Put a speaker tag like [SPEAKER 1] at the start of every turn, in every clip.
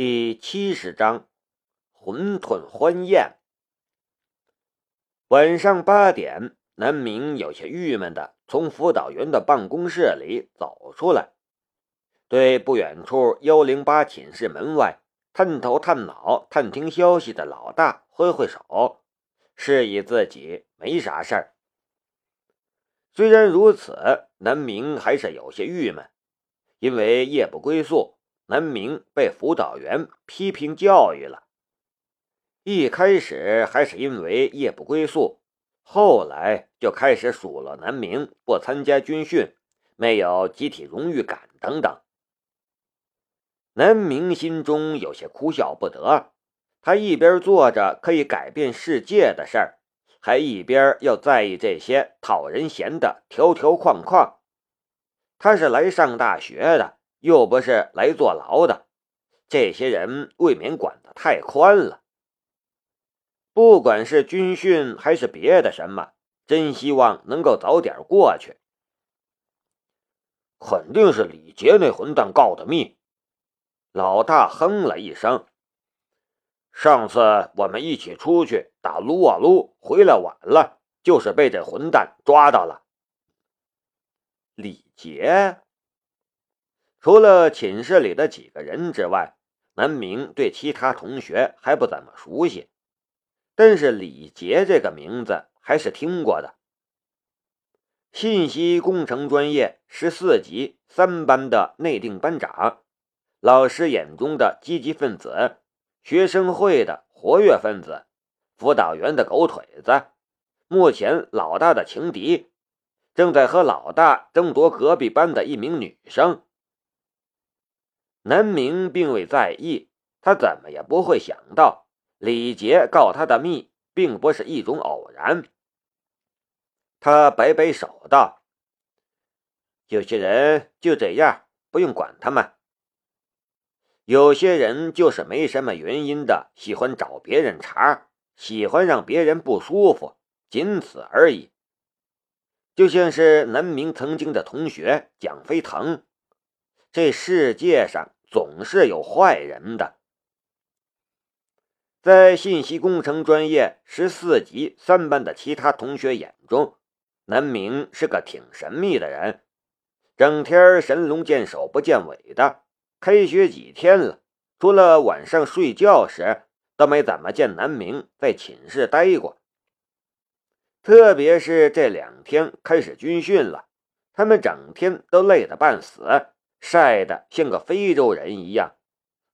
[SPEAKER 1] 第七十章，馄饨欢宴。晚上八点，南明有些郁闷的从辅导员的办公室里走出来，对不远处幺零八寝室门外探头探脑探听消息的老大挥挥手，示意自己没啥事儿。虽然如此，南明还是有些郁闷，因为夜不归宿。南明被辅导员批评教育了。一开始还是因为夜不归宿，后来就开始数落南明不参加军训，没有集体荣誉感等等。南明心中有些哭笑不得，他一边做着可以改变世界的事儿，还一边要在意这些讨人嫌的条条框框。他是来上大学的。又不是来坐牢的，这些人未免管得太宽了。不管是军训还是别的什么，真希望能够早点过去。
[SPEAKER 2] 肯定是李杰那混蛋告的密。老大哼了一声。上次我们一起出去打撸啊撸，回来晚了，就是被这混蛋抓到了。
[SPEAKER 1] 李杰。除了寝室里的几个人之外，南明对其他同学还不怎么熟悉，但是李杰这个名字还是听过的。信息工程专业十四级三班的内定班长，老师眼中的积极分子，学生会的活跃分子，辅导员的狗腿子，目前老大的情敌，正在和老大争夺隔壁班的一名女生。南明并未在意，他怎么也不会想到李杰告他的密，并不是一种偶然。他摆摆手道：“有些人就这样，不用管他们。有些人就是没什么原因的，喜欢找别人茬，喜欢让别人不舒服，仅此而已。就像是南明曾经的同学蒋飞腾，这世界上……”总是有坏人的，在信息工程专业十四级三班的其他同学眼中，南明是个挺神秘的人，整天神龙见首不见尾的。开学几天了，除了晚上睡觉时，都没怎么见南明在寝室待过。特别是这两天开始军训了，他们整天都累得半死。晒得像个非洲人一样，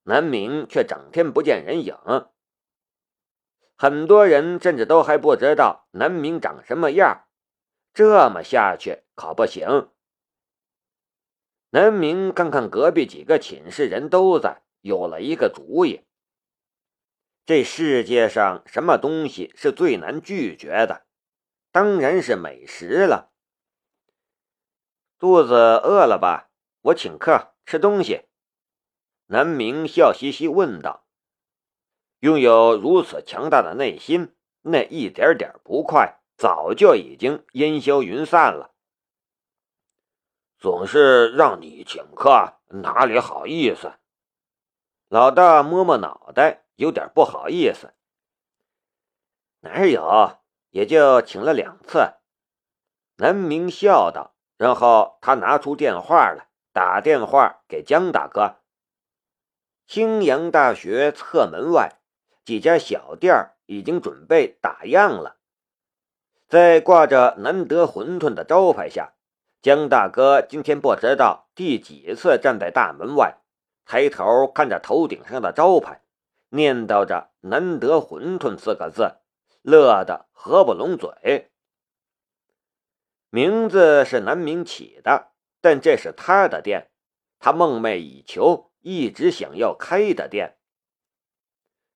[SPEAKER 1] 南明却整天不见人影。很多人甚至都还不知道南明长什么样，这么下去可不行。南明看看隔壁几个寝室人都在，有了一个主意。这世界上什么东西是最难拒绝的？当然是美食了。肚子饿了吧？我请客吃东西，南明笑嘻嘻问道：“拥有如此强大的内心，那一点点不快早就已经烟消云散了。
[SPEAKER 2] 总是让你请客，哪里好意思？”
[SPEAKER 1] 老大摸摸脑袋，有点不好意思：“哪有？也就请了两次。”南明笑道，然后他拿出电话来。打电话给江大哥。青阳大学侧门外，几家小店已经准备打烊了。在挂着“难得馄饨”的招牌下，江大哥今天不知道第几次站在大门外，抬头看着头顶上的招牌，念叨着“难得馄饨”四个字，乐得合不拢嘴。名字是南明起的。但这是他的店，他梦寐以求、一直想要开的店。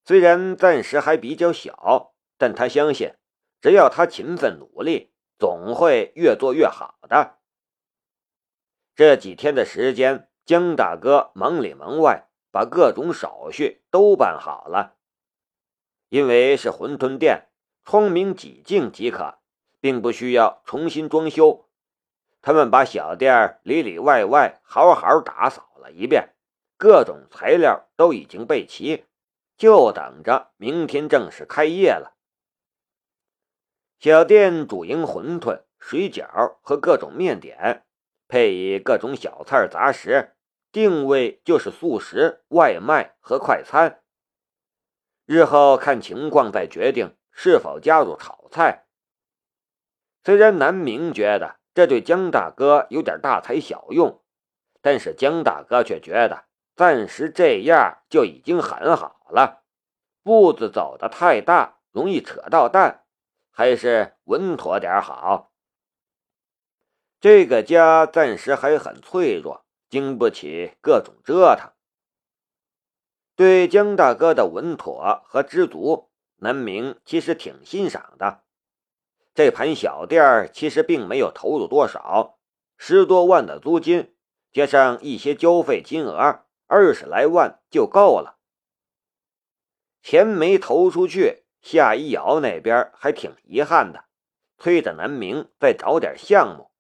[SPEAKER 1] 虽然暂时还比较小，但他相信，只要他勤奋努力，总会越做越好的。这几天的时间，江大哥忙里忙外，把各种手续都办好了。因为是馄饨店，窗明几净即可，并不需要重新装修。他们把小店里里外外好好打扫了一遍，各种材料都已经备齐，就等着明天正式开业了。小店主营馄饨、水饺和各种面点，配以各种小菜杂食，定位就是素食、外卖和快餐。日后看情况再决定是否加入炒菜。虽然南明觉得这对江大哥有点大材小用，但是江大哥却觉得暂时这样就已经很好了。步子走得太大，容易扯到蛋，还是稳妥点好。这个家暂时还很脆弱，经不起各种折腾。对江大哥的稳妥和知足，南明其实挺欣赏的。这盘小店其实并没有投入多少，十多万的租金，加上一些交费金额，二十来万就够了。钱没投出去，夏一瑶那边还挺遗憾的，催着南明再找点项目。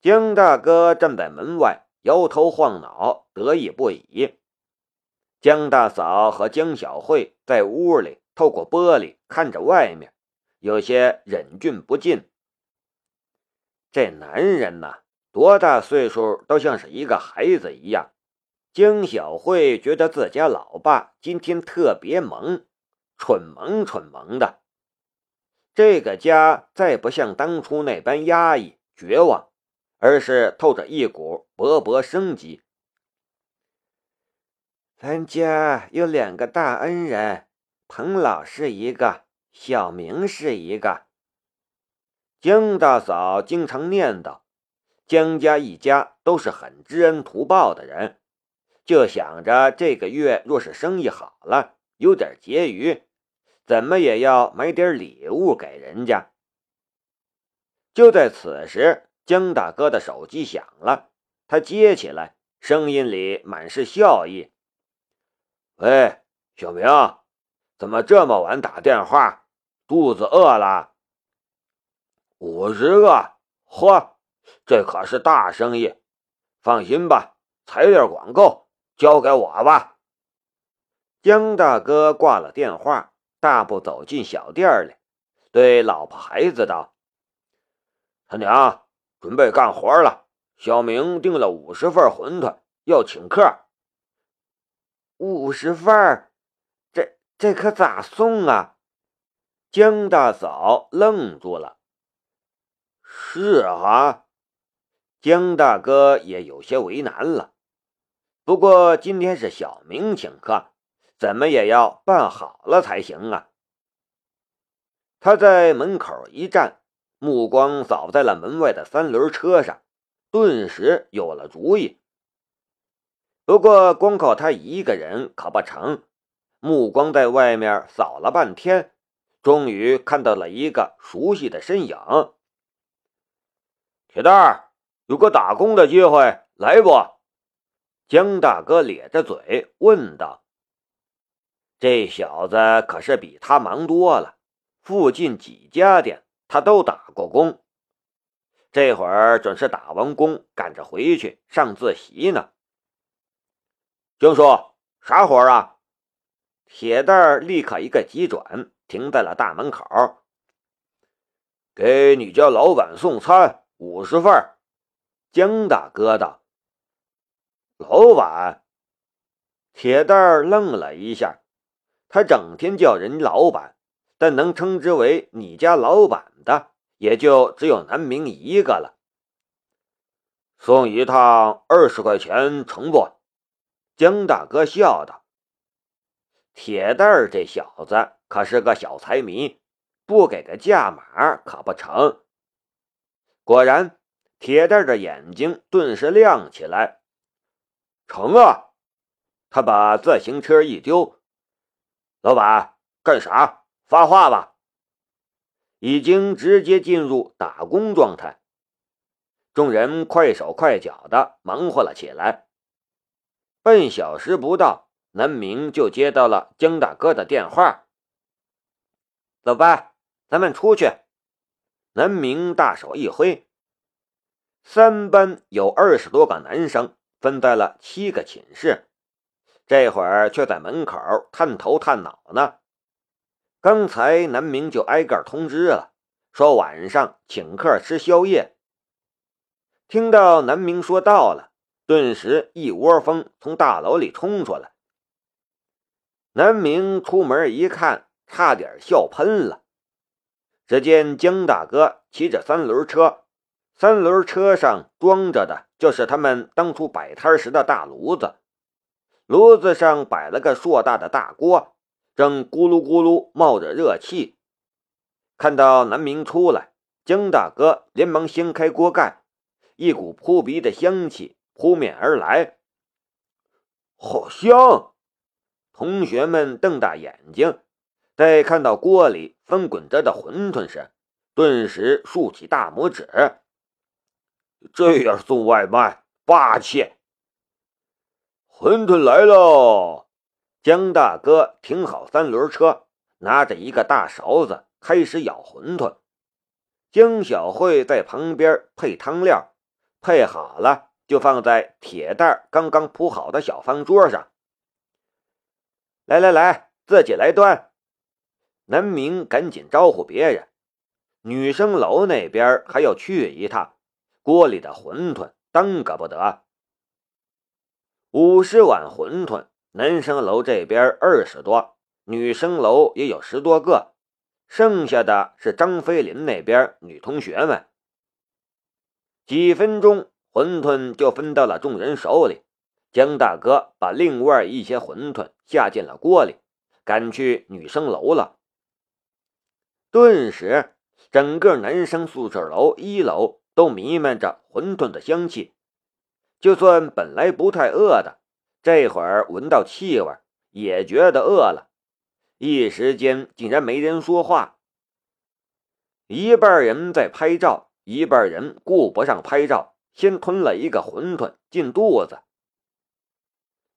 [SPEAKER 1] 江大哥站在门外，摇头晃脑，得意不已。江大嫂和江小慧在屋里透过玻璃看着外面。有些忍俊不禁。这男人呐，多大岁数都像是一个孩子一样。江小慧觉得自家老爸今天特别萌，蠢萌蠢萌的。这个家再不像当初那般压抑绝望，而是透着一股勃勃生机。咱家有两个大恩人，彭老是一个。小明是一个，江大嫂经常念叨，江家一家都是很知恩图报的人，就想着这个月若是生意好了，有点结余，怎么也要买点礼物给人家。就在此时，江大哥的手机响了，他接起来，声音里满是笑意：“喂，小明，怎么这么晚打电话？”肚子饿了，五十个，嚯，这可是大生意！放心吧，材料管够，交给我吧。江大哥挂了电话，大步走进小店里，对老婆孩子道：“他娘，准备干活了。小明订了五十份馄饨，要请客。五十份，这可咋送啊？”江大嫂愣住了。是啊，江大哥也有些为难了。不过今天是小明请客，怎么也要办好了才行啊。他在门口一站，目光扫在了门外的三轮车上，顿时有了主意。不过光靠他一个人可不成，目光在外面扫了半天。终于看到了一个熟悉的身影，铁蛋儿，有个打工的机会，来不？江大哥咧着嘴问道。这小子可是比他忙多了，附近几家店他都打过工，这会儿准是打完工赶着回去上自习呢。江叔，啥活啊？铁蛋儿立刻一个急转。停在了大门口，给你家老板送餐五十份。江大哥道：“老板。”铁蛋儿愣了一下，他整天叫人老板，但能称之为你家老板的，也就只有南明一个了。送一趟二十块钱，成不？江大哥笑道。铁蛋儿这小子。可是个小财迷，不给个价码可不成。果然，铁蛋儿的眼睛顿时亮起来。成啊！他把自行车一丢，老板干啥？发话吧！已经直接进入打工状态。众人快手快脚的忙活了起来。半小时不到，南明就接到了江大哥的电话。走吧，咱们出去。南明大手一挥，三班有二十多个男生分在了七个寝室，这会儿却在门口探头探脑呢。刚才南明就挨个通知了，说晚上请客吃宵夜。听到南明说到了，顿时一窝蜂从大楼里冲出来。南明出门一看，差点笑喷了。只见江大哥骑着三轮车，三轮车上装着的就是他们当初摆摊时的大炉子，炉子上摆了个硕大的大锅，正咕噜咕噜冒着热气。看到南明出来，江大哥连忙掀开锅盖，一股扑鼻的香气扑面而来，
[SPEAKER 2] 好香！
[SPEAKER 1] 同学们瞪大眼睛。在看到锅里翻滚着的馄饨时，顿时竖起大拇指。
[SPEAKER 2] 这样送外卖霸气！馄饨来喽！
[SPEAKER 1] 江大哥停好三轮车，拿着一个大勺子开始舀馄饨。江小慧在旁边配汤料，配好了就放在铁蛋刚刚铺好的小方桌上。来来来，自己来端。南明赶紧招呼别人，女生楼那边还要去一趟，锅里的馄饨耽搁不得。五十碗馄饨，男生楼这边二十多，女生楼也有十多个，剩下的是张飞林那边女同学们。几分钟，馄饨就分到了众人手里。江大哥把另外一些馄饨下进了锅里，赶去女生楼了。顿时，整个男生宿舍楼一楼都弥漫着馄饨的香气。就算本来不太饿的，这会儿闻到气味，也觉得饿了。一时间竟然没人说话。一半人在拍照，一半人顾不上拍照，先吞了一个馄饨进肚子。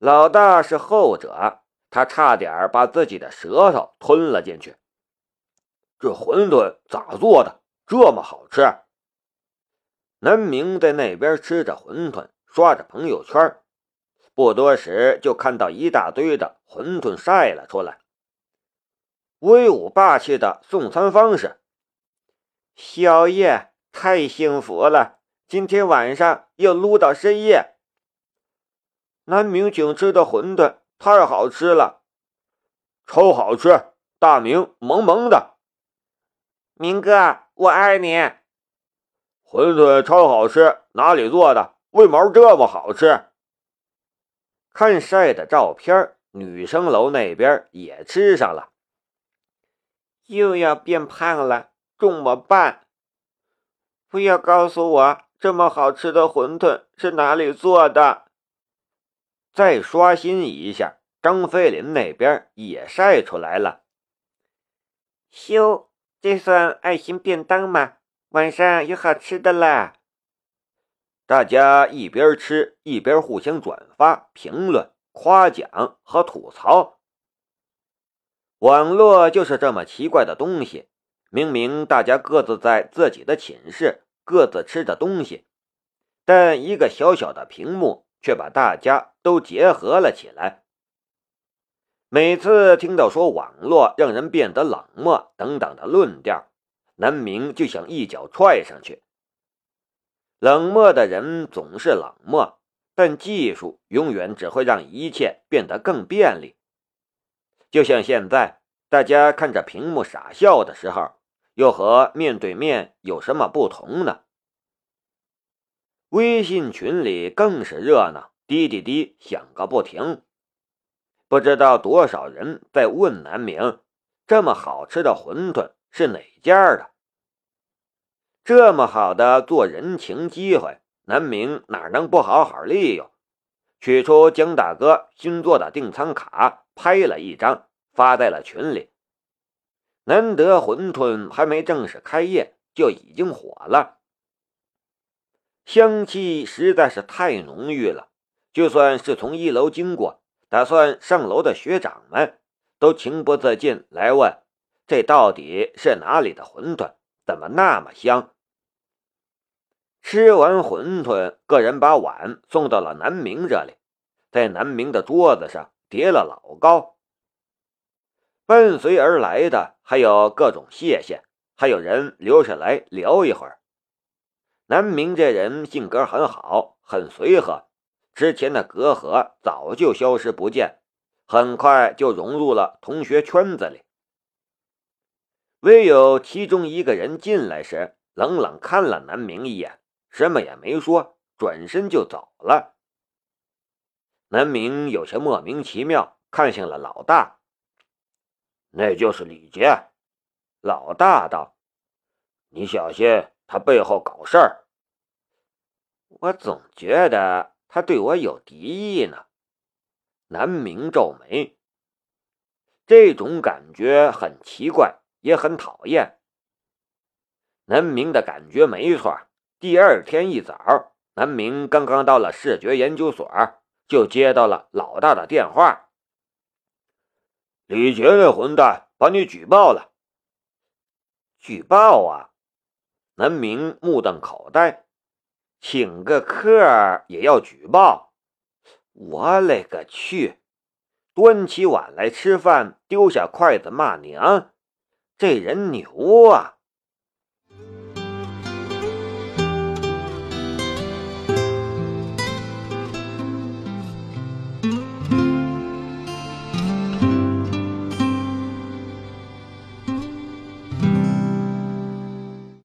[SPEAKER 1] 老大是后者，他差点把自己的舌头吞了进去。
[SPEAKER 2] 这馄饨咋做的这么好吃？
[SPEAKER 1] 南明在那边吃着馄饨，刷着朋友圈，不多时就看到一大堆的馄饨晒了出来。威武霸气的送餐方式，宵夜太幸福了！今天晚上又撸到深夜。南明景吃的馄饨太好吃了，
[SPEAKER 2] 超好吃！大明萌萌的。
[SPEAKER 3] 明哥，我爱你。
[SPEAKER 2] 馄饨超好吃，哪里做的？为毛这么好吃？
[SPEAKER 1] 看晒的照片，女生楼那边也吃上了。
[SPEAKER 3] 又要变胖了，怎么办？不要告诉我，这么好吃的馄饨是哪里做的？
[SPEAKER 1] 再刷新一下，张飞林那边也晒出来了。
[SPEAKER 3] 修。这算爱心便当吗？晚上有好吃的啦！
[SPEAKER 1] 大家一边吃一边互相转发、评论、夸奖和吐槽。网络就是这么奇怪的东西，明明大家各自在自己的寝室，各自吃着东西，但一个小小的屏幕却把大家都结合了起来。每次听到说网络让人变得冷漠等等的论调，南明就想一脚踹上去。冷漠的人总是冷漠，但技术永远只会让一切变得更便利。就像现在，大家看着屏幕傻笑的时候，又和面对面有什么不同呢？微信群里更是热闹，滴滴滴响个不停。不知道多少人在问南明：“这么好吃的馄饨是哪家的？”这么好的做人情机会，南明哪能不好好利用？取出江大哥新做的订餐卡，拍了一张，发在了群里。难得馄饨还没正式开业，就已经火了，香气实在是太浓郁了。就算是从一楼经过。打算上楼的学长们都情不自禁来问：“这到底是哪里的馄饨？怎么那么香？”吃完馄饨，个人把碗送到了南明这里，在南明的桌子上叠了老高。伴随而来的还有各种谢谢，还有人留下来聊一会儿。南明这人性格很好，很随和，之前的隔阂早就消失不见，很快就融入了同学圈子里。唯有其中一个人进来时，冷冷看了南明一眼，什么也没说，转身就走了。南明有些莫名其妙，看向了老大。
[SPEAKER 2] 那就是李杰，
[SPEAKER 1] 老大道：“
[SPEAKER 2] 你小心，他背后搞事儿。”
[SPEAKER 1] 我总觉得他对我有敌意呢。南明皱眉，这种感觉很奇怪，也很讨厌。南明的感觉没错。第二天一早，南明刚刚到了视觉研究所，就接到了老大的电话。
[SPEAKER 2] 李杰那混蛋把你举报了！
[SPEAKER 1] 举报啊！南明目瞪口呆，请个客也要举报？我勒个去！端起碗来吃饭，丢下筷子骂娘，这人牛啊！